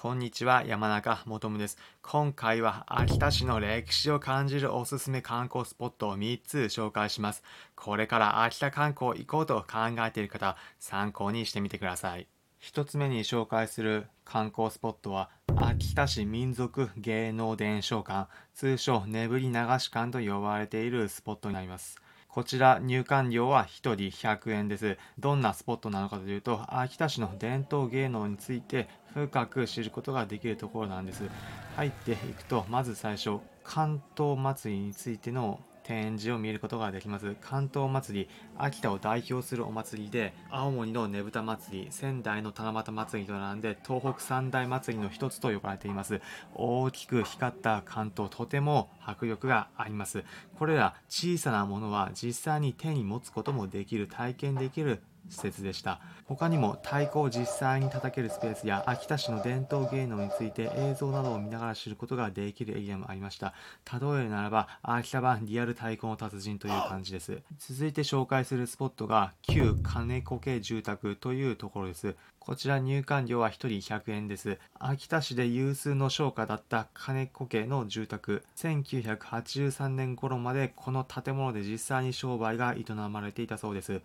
こんにちは、山中もとむです。今回は秋田市の歴史を感じるおすすめ観光スポットを3つ紹介します。これから秋田観光行こうと考えている方、参考にしてみてください。1つ目に紹介する観光スポットは、秋田市民族芸能伝承館、通称眠り流し館と呼ばれているスポットになります。こちら入館料は1人100円です。どんなスポットなのかというと、秋田市の伝統芸能について深く知ることができるところなんです。入っていくと、まず最初、関東祭りについての展示を見ることができます。関東祭り、秋田を代表するお祭りで、青森のねぶた祭り、仙台の七夕祭りと並んで、東北三大祭りの一つと呼ばれています。大きく光った関東、とても迫力があります。これら小さなものは実際に手に持つこともできる、体験できる施設でした他にも太鼓を実際に叩けるスペースや秋田市の伝統芸能について映像などを見ながら知ることができるエリアもありました例えるならば秋田版リアル太鼓の達人という感じです続いて紹介するスポットが旧金子家住宅というところですこちら入館料は1人100円です。秋田市で有数の商家だった金子家の住宅。1983年頃までこの建物で実際に商売が営まれていたそうです。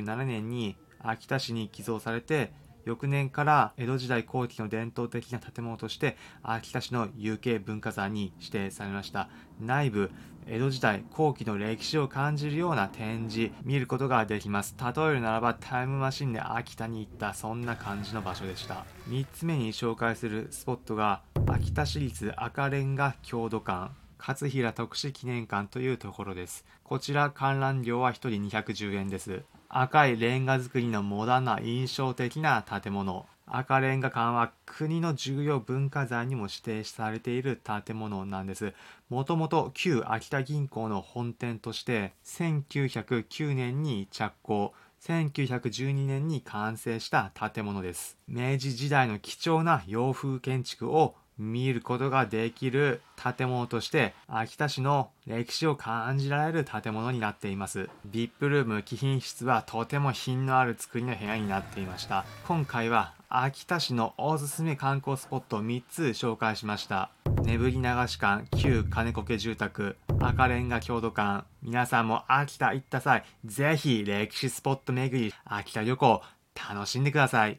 1997年に秋田市に寄贈されて翌年から江戸時代後期の伝統的な建物として秋田市の有形文化財に指定されました。内部江戸時代後期の歴史を感じるような展示見ることができます。例えるならばタイムマシンで秋田に行ったそんな感じの場所でした。3つ目に紹介するスポットが秋田市立赤レンガ郷土館。勝平特殊記念館というところですこちら観覧料は1人210円です赤いレンガ造りのモダンな印象的な建物赤レンガ館は国の重要文化財にも指定されている建物なんです。もともと旧秋田銀行の本店として1909年に着工、1912年に完成した建物です。明治時代の貴重な洋風建築を見ることができる建物として秋田市の歴史を感じられる建物になっています。VIP ルーム貴賓室はとても品のある作りの部屋になっていました。今回は秋田市のおすすめ観光スポットを3つ紹介しました。眠り流し館旧金子家住宅赤レンガ郷土館。皆さんも秋田行った際ぜひ歴史スポット巡り秋田旅行楽しんでください。